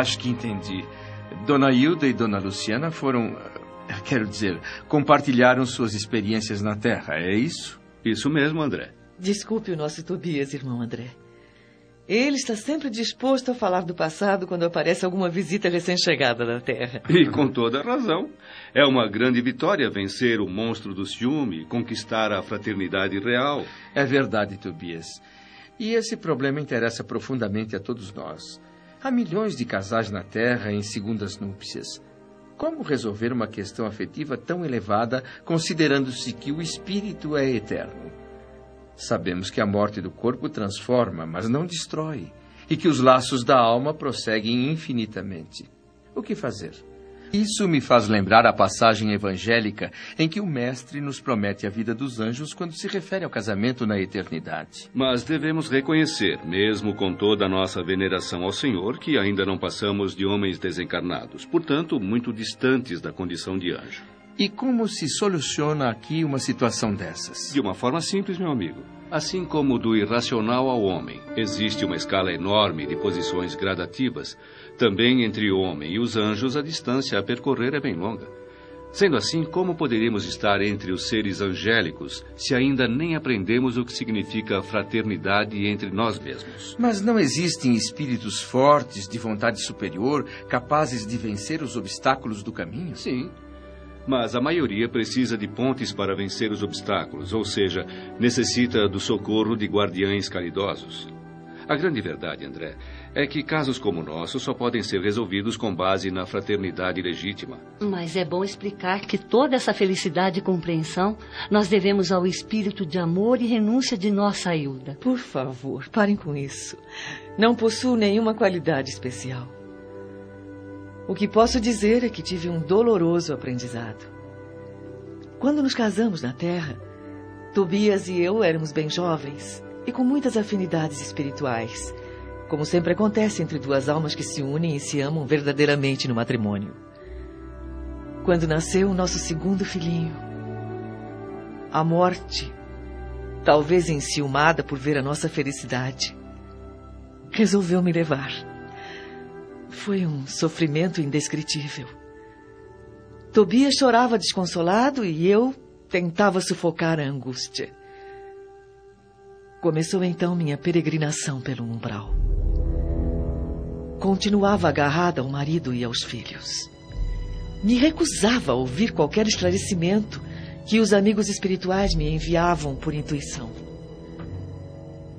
Acho que entendi. Dona Hilda e Dona Luciana foram. eh, Quero dizer, compartilharam suas experiências na Terra, é isso? Isso mesmo, André. Desculpe o nosso Tobias, irmão André. Ele está sempre disposto a falar do passado quando aparece alguma visita recém-chegada da Terra. E com toda razão. É uma grande vitória vencer o monstro do ciúme, conquistar a fraternidade real. É verdade, Tobias. E esse problema interessa profundamente a todos nós. Há milhões de casais na Terra em segundas núpcias. Como resolver uma questão afetiva tão elevada, considerando-se que o espírito é eterno? Sabemos que a morte do corpo transforma, mas não destrói, e que os laços da alma prosseguem infinitamente. O que fazer? Isso me faz lembrar a passagem evangélica em que o Mestre nos promete a vida dos anjos quando se refere ao casamento na eternidade. Mas devemos reconhecer, mesmo com toda a nossa veneração ao Senhor, que ainda não passamos de homens desencarnados, portanto, muito distantes da condição de anjo. E como se soluciona aqui uma situação dessas? De uma forma simples, meu amigo. Assim como do irracional ao homem, existe uma escala enorme de posições gradativas. Também entre o homem e os anjos, a distância a percorrer é bem longa. Sendo assim, como poderíamos estar entre os seres angélicos se ainda nem aprendemos o que significa fraternidade entre nós mesmos? Mas não existem espíritos fortes, de vontade superior, capazes de vencer os obstáculos do caminho? Sim. Mas a maioria precisa de pontes para vencer os obstáculos, ou seja, necessita do socorro de guardiães caridosos. A grande verdade, André, é que casos como o nosso só podem ser resolvidos com base na fraternidade legítima. Mas é bom explicar que toda essa felicidade e compreensão nós devemos ao espírito de amor e renúncia de nossa Hilda. Por favor, parem com isso. Não possuo nenhuma qualidade especial. O que posso dizer é que tive um doloroso aprendizado. Quando nos casamos na Terra, Tobias e eu éramos bem jovens e com muitas afinidades espirituais, como sempre acontece entre duas almas que se unem e se amam verdadeiramente no matrimônio. Quando nasceu o nosso segundo filhinho, a morte, talvez enciumada por ver a nossa felicidade, resolveu me levar. Foi um sofrimento indescritível. Tobias chorava desconsolado e eu tentava sufocar a angústia. Começou então minha peregrinação pelo umbral. Continuava agarrada ao marido e aos filhos. Me recusava a ouvir qualquer esclarecimento que os amigos espirituais me enviavam por intuição.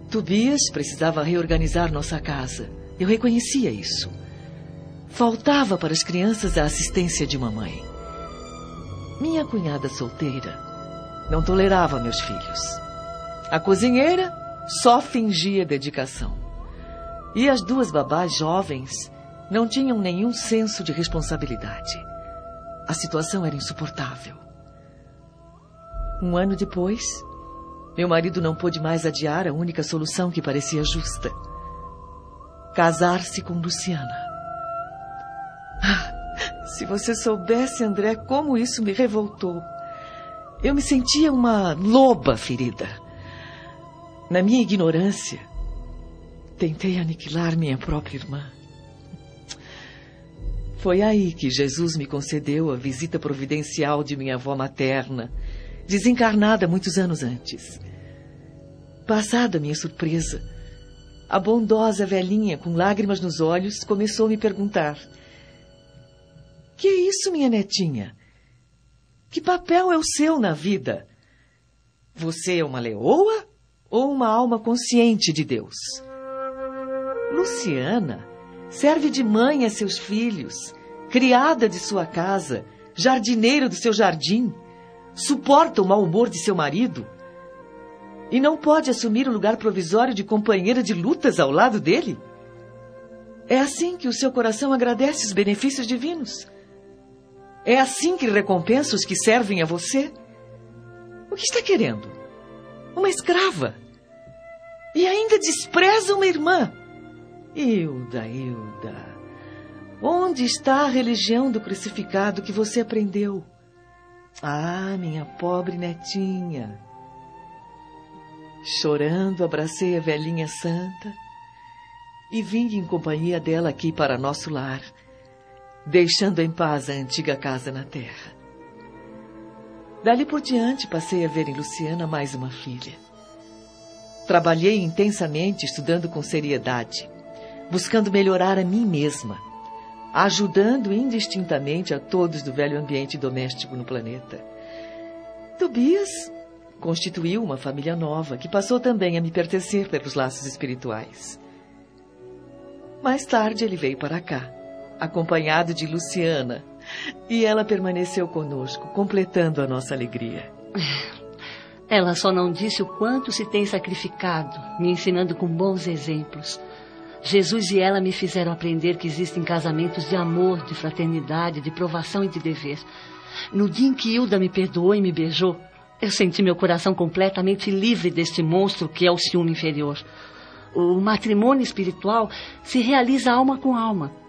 Tobias precisava reorganizar nossa casa. Eu reconhecia isso. Faltava para as crianças a assistência de mamãe. Minha cunhada solteira não tolerava meus filhos. A cozinheira só fingia dedicação. E as duas babás jovens não tinham nenhum senso de responsabilidade. A situação era insuportável. Um ano depois, meu marido não pôde mais adiar a única solução que parecia justa: casar-se com Luciana. Se você soubesse, André, como isso me revoltou. Eu me sentia uma loba ferida. Na minha ignorância, tentei aniquilar minha própria irmã. Foi aí que Jesus me concedeu a visita providencial de minha avó materna, desencarnada muitos anos antes. Passada minha surpresa, a bondosa velhinha, com lágrimas nos olhos, começou a me perguntar: Que é isso, minha netinha? Que papel é o seu na vida? Você é uma leoa ou uma alma consciente de Deus? Luciana serve de mãe a seus filhos, criada de sua casa, jardineira do seu jardim, suporta o mau humor de seu marido e não pode assumir o lugar provisório de companheira de lutas ao lado dele? É assim que o seu coração agradece os benefícios divinos? É assim que recompensa os que servem a você? O que está querendo? Uma escrava. E ainda despreza uma irmã. Hilda, Hilda, onde está a religião do crucificado que você aprendeu? Ah, minha pobre netinha. Chorando, abracei a velhinha santa e vim em companhia dela aqui para nosso lar, deixando em paz a antiga casa na terra. Dali por diante, passei a ver em Luciana mais uma filha. Trabalhei intensamente, estudando com seriedade, buscando melhorar a mim mesma, ajudando indistintamente a todos do velho ambiente doméstico no planeta. Tobias constituiu uma família nova que passou também a me pertencer pelos laços espirituais. Mais tarde ele veio para cá, acompanhado de Luciana, e ela permaneceu conosco, completando a nossa alegria. Ela só não disse o quanto se tem sacrificado, me ensinando com bons exemplos. Jesus e ela me fizeram aprender que existem casamentos de amor, de fraternidade, de provação e de dever. No dia em que Hilda me perdoou e me beijou, eu senti meu coração completamente livre deste monstro que é o ciúme inferior. O matrimônio espiritual se realiza alma com alma.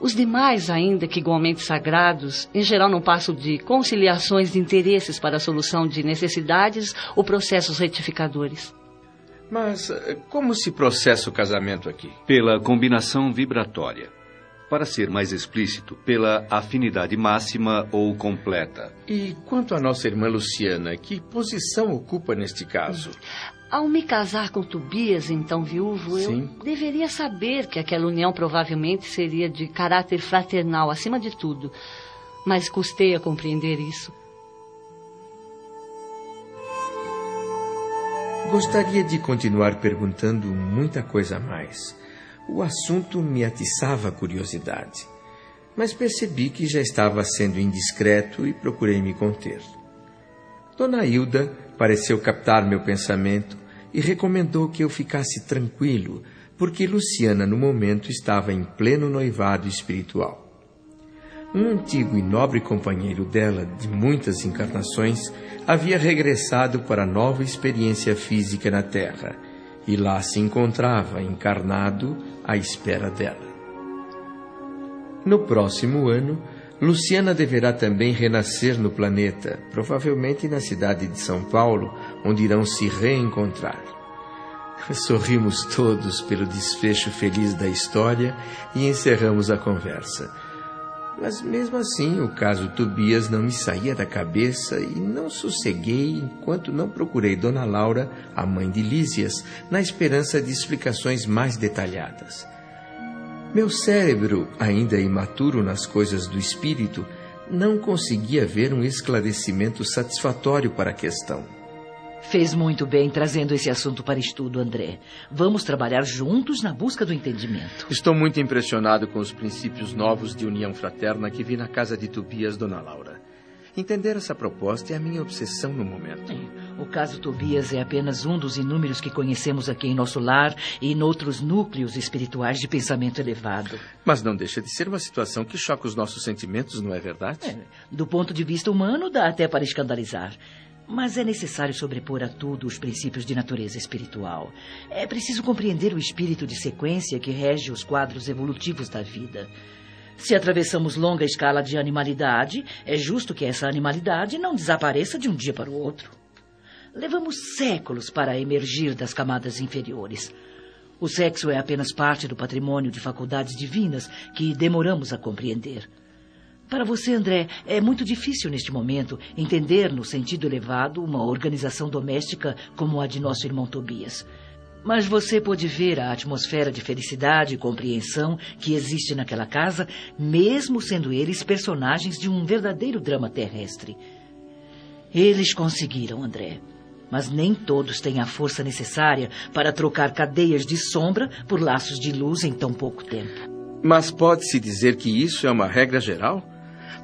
Os demais, ainda que igualmente sagrados, em geral não passam de conciliações de interesses para a solução de necessidades ou processos retificadores. Mas eh, como se processa o casamento aqui? Pela combinação vibratória. Para ser mais explícito, pela afinidade máxima ou completa. E quanto à nossa irmã Luciana, que posição ocupa neste caso? Ao me casar com Tobias, então viúvo, Sim. eu deveria saber que aquela união provavelmente seria de caráter fraternal acima de tudo. Mas custei a compreender isso. Gostaria de continuar perguntando muita coisa a mais. O assunto me atiçava a curiosidade, mas percebi que já estava sendo indiscreto e procurei me conter. Dona Hilda pareceu captar meu pensamento e recomendou que eu ficasse tranquilo, porque Luciana, no momento, estava em pleno noivado espiritual. Um antigo e nobre companheiro dela, de muitas encarnações, havia regressado para nova experiência física na Terra e lá se encontrava encarnado à espera dela. No próximo ano, Luciana deverá também renascer no planeta, provavelmente na cidade de São Paulo, onde irão se reencontrar. Sorrimos todos pelo desfecho feliz da história e encerramos a conversa. Mas mesmo assim, o caso Tobias não me saía da cabeça e não sosseguei enquanto não procurei Dona Laura, a mãe de Lísias, na esperança de explicações mais detalhadas. Meu cérebro, ainda imaturo nas coisas do espírito, não conseguia ver um esclarecimento satisfatório para a questão. Fez muito bem trazendo esse assunto para estudo, André. Vamos trabalhar juntos na busca do entendimento. Estou muito impressionado com os princípios novos de união fraterna que vi na casa de Tobias, Dona Laura. Entender essa proposta é a minha obsessão no momento. O caso Tobias é apenas um dos inúmeros que conhecemos aqui em nosso lar e em outros núcleos espirituais de pensamento elevado. Mas não deixa de ser uma situação que choca os nossos sentimentos, não é verdade? É, do ponto de vista humano, dá até para escandalizar. Mas é necessário sobrepor a tudo os princípios de natureza espiritual. É preciso compreender o espírito de sequência que rege os quadros evolutivos da vida. Se atravessamos longa escala de animalidade, é justo que essa animalidade não desapareça de um dia para o outro. Levamos séculos para emergir das camadas inferiores. O sexo é apenas parte do patrimônio de faculdades divinas que demoramos a compreender. Para você, André, é muito difícil neste momento entender, no sentido elevado, uma organização doméstica como a de nosso irmão Tobias. Mas você pode ver a atmosfera de felicidade e compreensão que existe naquela casa, mesmo sendo eles personagens de um verdadeiro drama terrestre. Eles conseguiram, André. Mas nem todos têm a força necessária para trocar cadeias de sombra por laços de luz em tão pouco tempo. Mas pode-se dizer que isso é uma regra geral?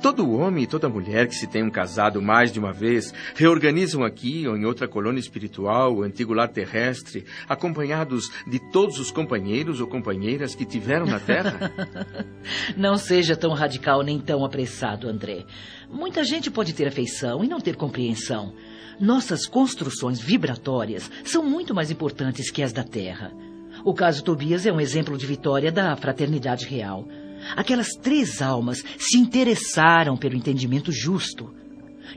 Todo homem e toda mulher que se tenham casado mais de uma vez reorganizam aqui ou em outra colônia espiritual o antigo lar terrestre, acompanhados de todos os companheiros ou companheiras que tiveram na Terra? não seja tão radical nem tão apressado, André. Muita gente pode ter afeição e não ter compreensão. Nossas construções vibratórias são muito mais importantes que as da Terra. O caso Tobias é um exemplo de vitória da fraternidade real. Aquelas três almas se interessaram pelo entendimento justo.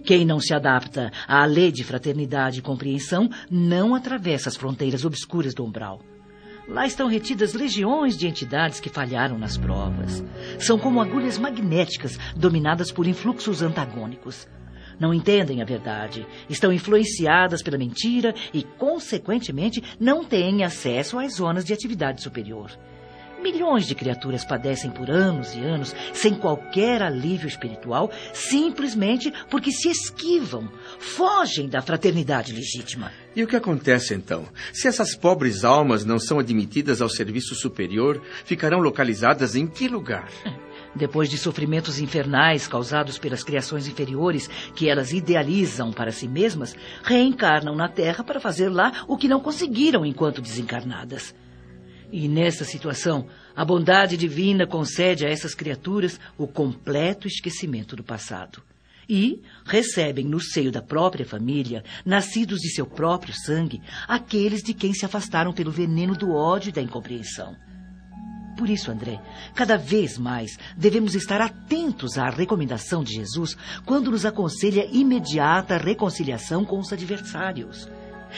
Quem não se adapta à lei de fraternidade e compreensão não atravessa as fronteiras obscuras do umbral. Lá estão retidas legiões de entidades que falharam nas provas. São como agulhas magnéticas dominadas por influxos antagônicos. Não entendem a verdade, estão influenciadas pela mentira e, consequentemente, não têm acesso às zonas de atividade superior. Milhões de criaturas padecem por anos e anos sem qualquer alívio espiritual, simplesmente porque se esquivam, fogem da fraternidade legítima. E o que acontece então? Se essas pobres almas não são admitidas ao serviço superior, ficarão localizadas em que lugar? Depois de sofrimentos infernais causados pelas criações inferiores que elas idealizam para si mesmas, reencarnam na Terra para fazer lá o que não conseguiram enquanto desencarnadas. E nessa situação, a bondade divina concede a essas criaturas o completo esquecimento do passado. E recebem no seio da própria família, nascidos de seu próprio sangue, aqueles de quem se afastaram pelo veneno do ódio e da incompreensão. Por isso, André, cada vez mais devemos estar atentos à recomendação de Jesus quando nos aconselha imediata reconciliação com os adversários.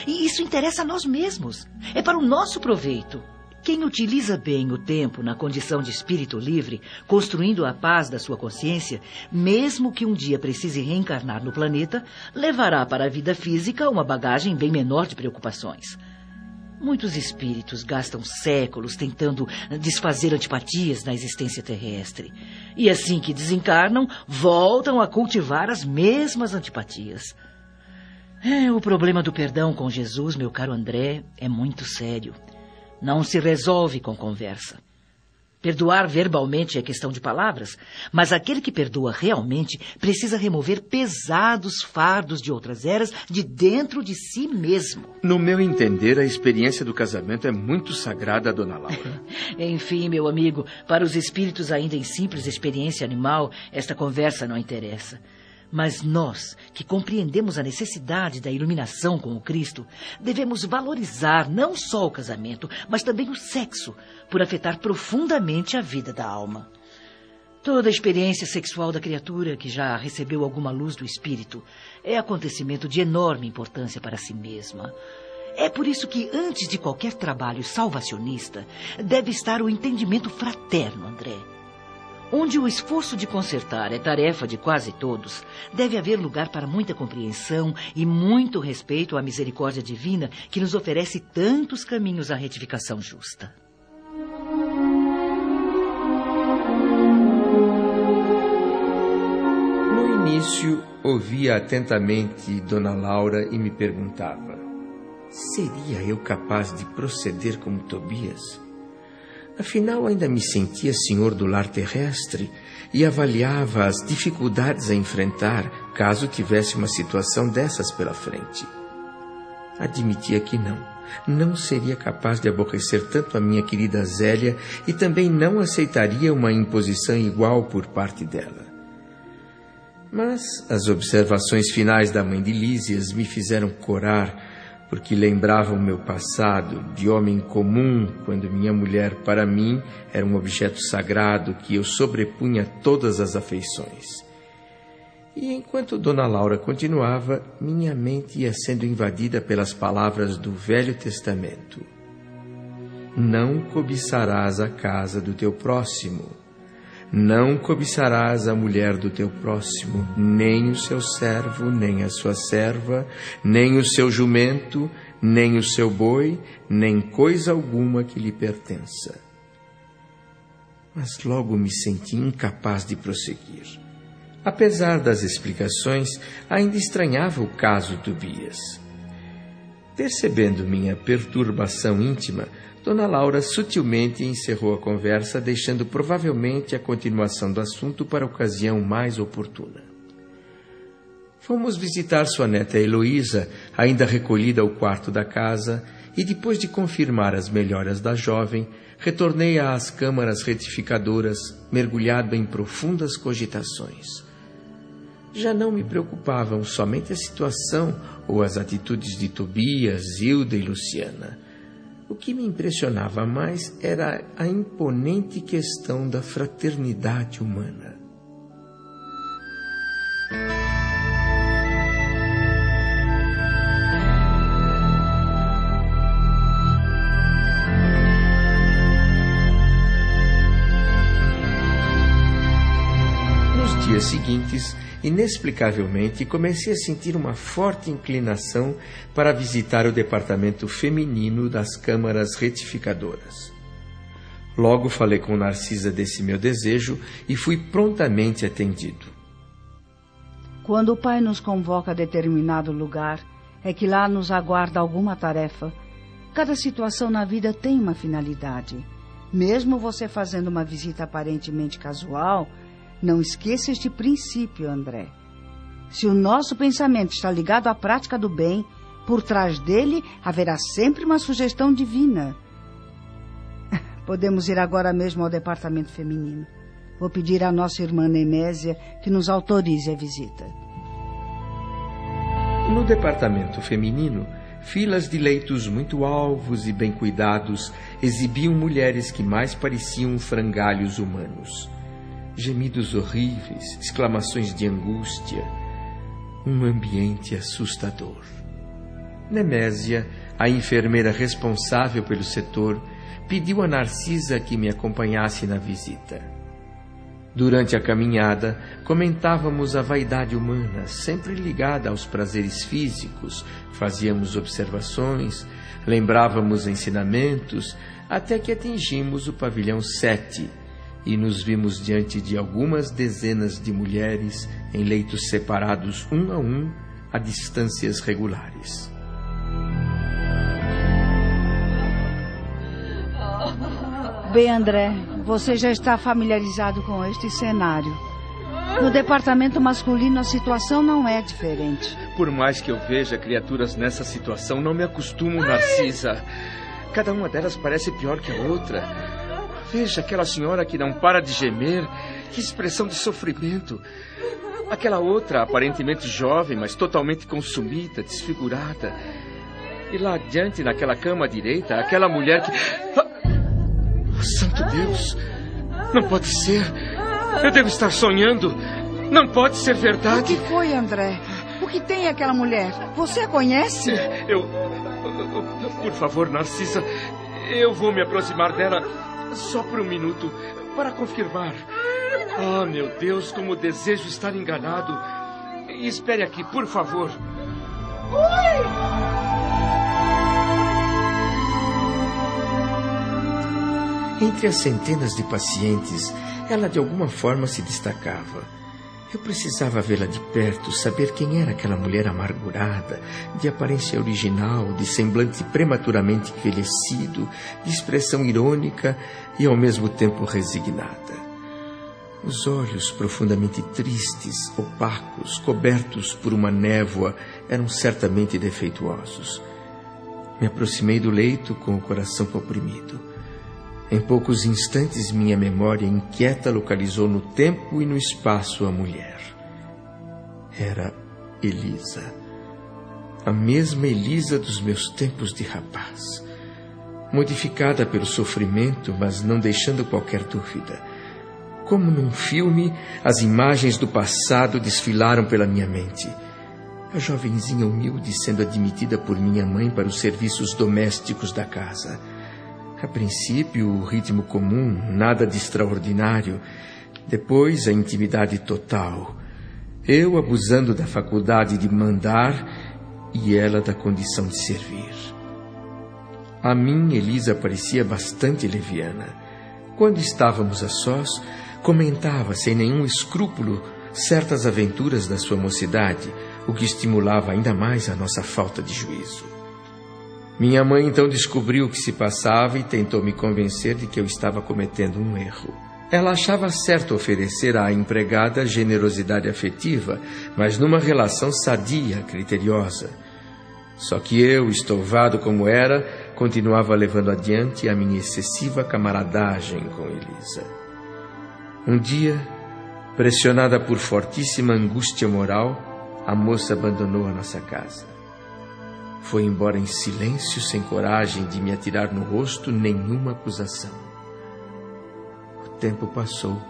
E isso interessa a nós mesmos. É para o nosso proveito. Quem utiliza bem o tempo na condição de espírito livre, construindo a paz da sua consciência, mesmo que um dia precise reencarnar no planeta, levará para a vida física uma bagagem bem menor de preocupações. Muitos espíritos gastam séculos tentando desfazer antipatias na existência terrestre. E assim que desencarnam, voltam a cultivar as mesmas antipatias. É, o problema do perdão com Jesus, meu caro André, é muito sério. Não se resolve com conversa. Perdoar verbalmente é questão de palavras, mas aquele que perdoa realmente precisa remover pesados fardos de outras eras de dentro de si mesmo. No meu entender, a experiência do casamento é muito sagrada, dona Laura. Enfim, meu amigo, para os espíritos ainda em simples experiência animal, esta conversa não interessa. Mas nós, que compreendemos a necessidade da iluminação com o Cristo, devemos valorizar não só o casamento, mas também o sexo, por afetar profundamente a vida da alma. Toda experiência sexual da criatura que já recebeu alguma luz do espírito é acontecimento de enorme importância para si mesma. É por isso que, antes de qualquer trabalho salvacionista, deve estar o entendimento fraterno, André. Onde o esforço de consertar é tarefa de quase todos, deve haver lugar para muita compreensão e muito respeito à misericórdia divina que nos oferece tantos caminhos à retificação justa. No início, ouvia atentamente Dona Laura e me perguntava: seria eu capaz de proceder como Tobias? Afinal, ainda me sentia senhor do lar terrestre e avaliava as dificuldades a enfrentar caso tivesse uma situação dessas pela frente. Admitia que não, não seria capaz de aborrecer tanto a minha querida Zélia e também não aceitaria uma imposição igual por parte dela. Mas as observações finais da mãe de Lísias me fizeram corar porque lembrava o meu passado de homem comum, quando minha mulher para mim era um objeto sagrado que eu sobrepunha todas as afeições. E enquanto Dona Laura continuava, minha mente ia sendo invadida pelas palavras do Velho Testamento. Não cobiçarás a casa do teu próximo não cobiçarás a mulher do teu próximo, nem o seu servo, nem a sua serva, nem o seu jumento, nem o seu boi, nem coisa alguma que lhe pertença. Mas logo me senti incapaz de prosseguir. Apesar das explicações, ainda estranhava o caso Tobias. Percebendo minha perturbação íntima, Dona Laura sutilmente encerrou a conversa, deixando provavelmente a continuação do assunto para ocasião mais oportuna. Fomos visitar sua neta Heloísa, ainda recolhida ao quarto da casa, e depois de confirmar as melhoras da jovem, retornei às câmaras retificadoras, mergulhado em profundas cogitações. Já não me preocupavam somente a situação ou as atitudes de Tobias, Hilda e Luciana o que me impressionava mais era a imponente questão da fraternidade humana. Dias seguintes, inexplicavelmente, comecei a sentir uma forte inclinação para visitar o departamento feminino das câmaras retificadoras. Logo falei com Narcisa desse meu desejo e fui prontamente atendido. Quando o Pai nos convoca a determinado lugar, é que lá nos aguarda alguma tarefa. Cada situação na vida tem uma finalidade. Mesmo você fazendo uma visita aparentemente casual, não esqueça este princípio, André. Se o nosso pensamento está ligado à prática do bem, por trás dele haverá sempre uma sugestão divina. Podemos ir agora mesmo ao departamento feminino. Vou pedir à nossa irmã Nemésia que nos autorize a visita. No departamento feminino, filas de leitos muito alvos e bem cuidados exibiam mulheres que mais pareciam frangalhos humanos. Gemidos horríveis, exclamações de angústia. Um ambiente assustador. Nemésia, a enfermeira responsável pelo setor, pediu a Narcisa que me acompanhasse na visita. Durante a caminhada, comentávamos a vaidade humana, sempre ligada aos prazeres físicos, fazíamos observações, lembrávamos ensinamentos, até que atingimos o pavilhão 7 e nos vimos diante de algumas dezenas de mulheres em leitos separados um a um a distâncias regulares. Bem, André, você já está familiarizado com este cenário. No departamento masculino, a situação não é diferente. Por mais que eu veja criaturas nessa situação, não me acostumo, Narcisa. Cada uma delas parece pior que a outra. Veja aquela senhora que não para de gemer. Que expressão de sofrimento. Aquela outra, aparentemente jovem, mas totalmente consumida, desfigurada. E lá adiante, naquela cama à direita, aquela mulher que. Santo Deus! Não pode ser! Eu devo estar sonhando! Não pode ser verdade! O que foi, André? O que tem aquela mulher? Você a conhece? Eu. Por favor, Narcisa, eu vou me aproximar dela só por um minuto para confirmar. Ah, meu Deus, como desejo estar enganado. Espere aqui, por favor. Oi! Entre as centenas de pacientes, ela de alguma forma se destacava. Eu precisava vê-la de perto, saber quem era aquela mulher amargurada, de aparência original, de semblante prematuramente envelhecido, de expressão irônica e ao mesmo tempo resignada. Os olhos profundamente tristes, opacos, cobertos por uma névoa, eram certamente defeituosos. Me aproximei do leito com o coração comprimido. Em poucos instantes, minha memória inquieta localizou no tempo e no espaço a mulher. Era Elisa. A mesma Elisa dos meus tempos de rapaz. Modificada pelo sofrimento, mas não deixando qualquer dúvida. Como num filme, as imagens do passado desfilaram pela minha mente. A jovenzinha humilde sendo admitida por minha mãe para os serviços domésticos da casa a princípio, o ritmo comum, nada de extraordinário. Depois, a intimidade total. Eu abusando da faculdade de mandar e ela da condição de servir. A mim, Elisa parecia bastante leviana. Quando estávamos a sós, comentava sem nenhum escrúpulo certas aventuras da sua mocidade, o que estimulava ainda mais a nossa falta de juízo. Minha mãe então descobriu o que se passava e tentou me convencer de que eu estava cometendo um erro. Ela achava certo oferecer à empregada generosidade afetiva, mas numa relação sadia, criteriosa. Só que eu, estouvado como era, continuava levando adiante a minha excessiva camaradagem com Elisa. Um dia, pressionada por fortíssima angústia moral, a moça abandonou a nossa casa. Foi embora em silêncio, sem coragem de me atirar no rosto nenhuma acusação. O tempo passou.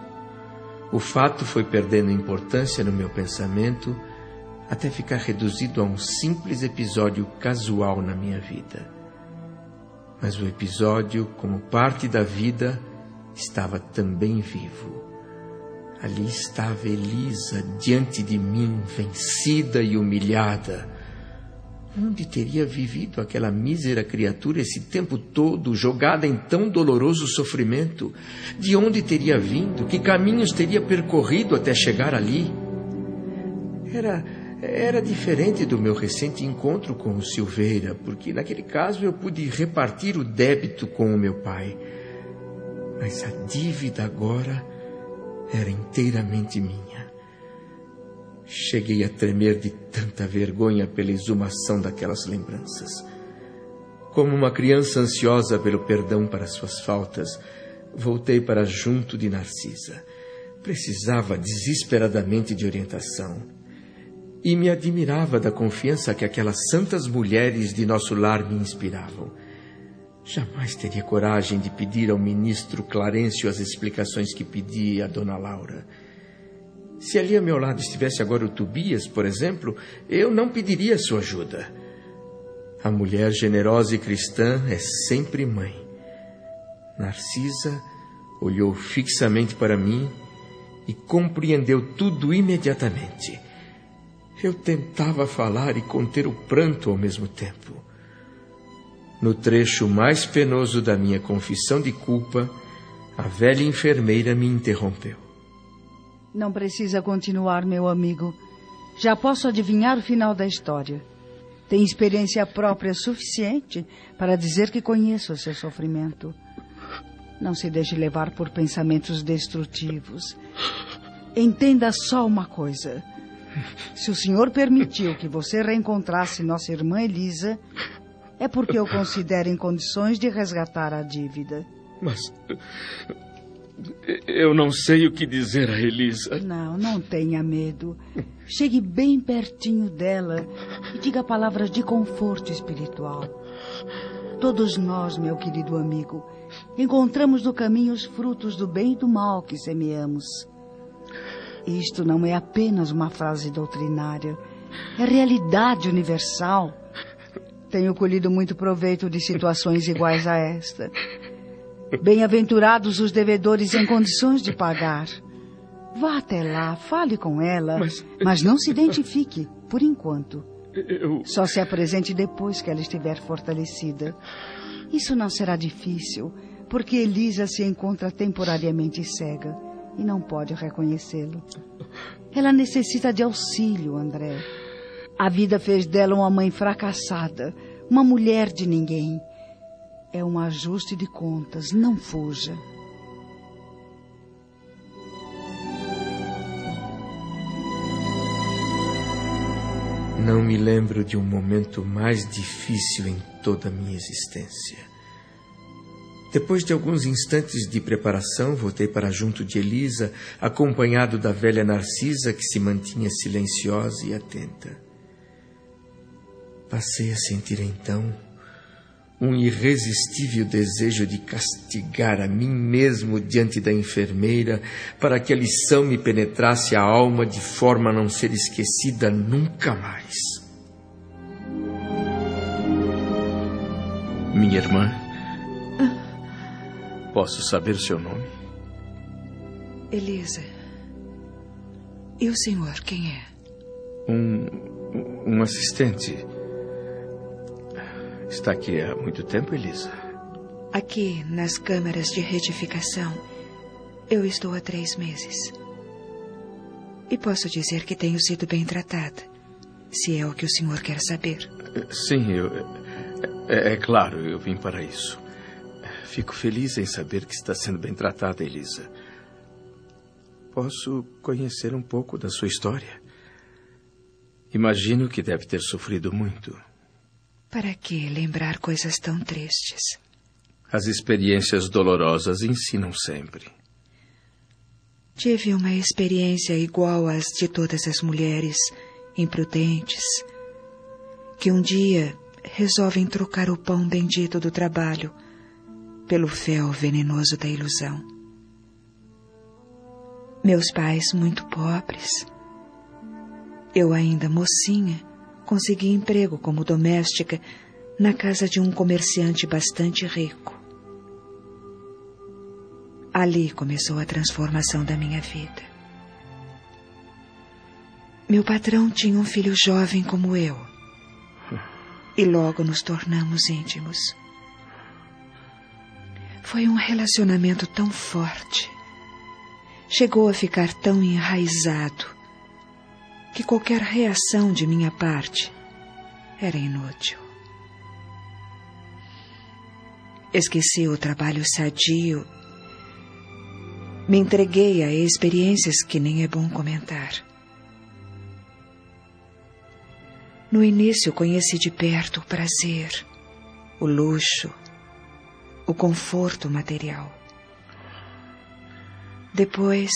O fato foi perdendo importância no meu pensamento até ficar reduzido a um simples episódio casual na minha vida. Mas o episódio, como parte da vida, estava também vivo. Ali estava Elisa diante de mim, vencida e humilhada. Onde teria vivido aquela mísera criatura esse tempo todo, jogada em tão doloroso sofrimento? De onde teria vindo? Que caminhos teria percorrido até chegar ali? Era, era diferente do meu recente encontro com o Silveira, porque naquele caso eu pude repartir o débito com o meu pai. Mas a dívida agora era inteiramente minha. Cheguei a tremer de tanta vergonha pela exumação daquelas lembranças. Como uma criança ansiosa pelo perdão para suas faltas, voltei para junto de Narcisa. Precisava desesperadamente de orientação. E me admirava da confiança que aquelas santas mulheres de nosso lar me inspiravam. Jamais teria coragem de pedir ao ministro Clarencio as explicações que pedi a Dona Laura. Se ali a meu lado estivesse agora o Tobias, por exemplo, eu não pediria sua ajuda. A mulher generosa e cristã é sempre mãe. Narcisa olhou fixamente para mim e compreendeu tudo imediatamente. Eu tentava falar e conter o pranto ao mesmo tempo. No trecho mais penoso da minha confissão de culpa, a velha enfermeira me interrompeu. Não precisa continuar, meu amigo. Já posso adivinhar o final da história. Tem experiência própria suficiente para dizer que conheço o seu sofrimento. Não se deixe levar por pensamentos destrutivos. Entenda só uma coisa. Se o senhor permitiu que você reencontrasse nossa irmã Elisa, é porque eu considero em condições de resgatar a dívida. Mas. Eu não sei o que dizer a Elisa. Não, não tenha medo. Chegue bem pertinho dela e diga palavras de conforto espiritual. Todos nós, meu querido amigo, encontramos no caminho os frutos do bem e do mal que semeamos. Isto não é apenas uma frase doutrinária, é realidade universal. Tenho colhido muito proveito de situações iguais a esta. Bem-aventurados os devedores em condições de pagar. Vá até lá, fale com ela, mas, mas não se identifique, por enquanto. Eu... Só se apresente depois que ela estiver fortalecida. Isso não será difícil, porque Elisa se encontra temporariamente cega e não pode reconhecê-lo. Ela necessita de auxílio, André. A vida fez dela uma mãe fracassada, uma mulher de ninguém. É um ajuste de contas, não fuja. Não me lembro de um momento mais difícil em toda a minha existência. Depois de alguns instantes de preparação, voltei para junto de Elisa, acompanhado da velha Narcisa, que se mantinha silenciosa e atenta. Passei a sentir então um irresistível desejo de castigar a mim mesmo diante da enfermeira para que a lição me penetrasse a alma de forma a não ser esquecida nunca mais. Minha irmã, posso saber seu nome? Elisa. E o senhor, quem é? Um, um assistente Está aqui há muito tempo, Elisa? Aqui, nas câmaras de retificação, eu estou há três meses. E posso dizer que tenho sido bem tratada, se é o que o senhor quer saber. Sim, eu. É, é claro, eu vim para isso. Fico feliz em saber que está sendo bem tratada, Elisa. Posso conhecer um pouco da sua história? Imagino que deve ter sofrido muito. Para que lembrar coisas tão tristes? As experiências dolorosas ensinam sempre. Tive uma experiência igual às de todas as mulheres imprudentes que um dia resolvem trocar o pão bendito do trabalho pelo fel venenoso da ilusão. Meus pais muito pobres, eu ainda mocinha, consegui emprego como doméstica na casa de um comerciante bastante rico. Ali começou a transformação da minha vida. Meu patrão tinha um filho jovem como eu. E logo nos tornamos íntimos. Foi um relacionamento tão forte. Chegou a ficar tão enraizado que qualquer reação de minha parte era inútil. Esqueci o trabalho sadio. Me entreguei a experiências que nem é bom comentar. No início conheci de perto o prazer, o luxo, o conforto material. Depois,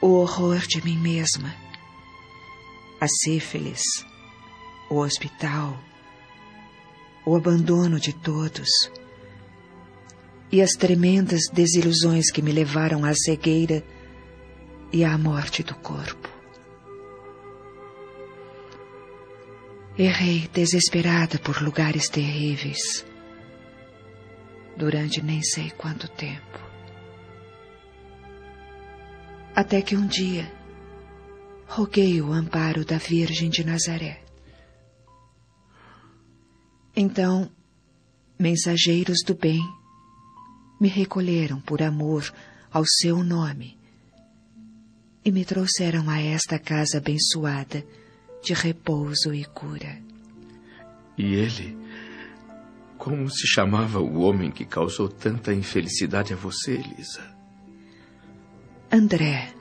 o horror de mim mesma, a sífilis, o hospital, o abandono de todos e as tremendas desilusões que me levaram à cegueira e à morte do corpo. Errei desesperada por lugares terríveis durante nem sei quanto tempo. Até que um dia roguei o amparo da Virgem de Nazaré. Então, mensageiros do bem me recolheram por amor ao seu nome e me trouxeram a esta casa abençoada de repouso e cura. E ele? Como se chamava o homem que causou tanta infelicidade a você, Elisa? André.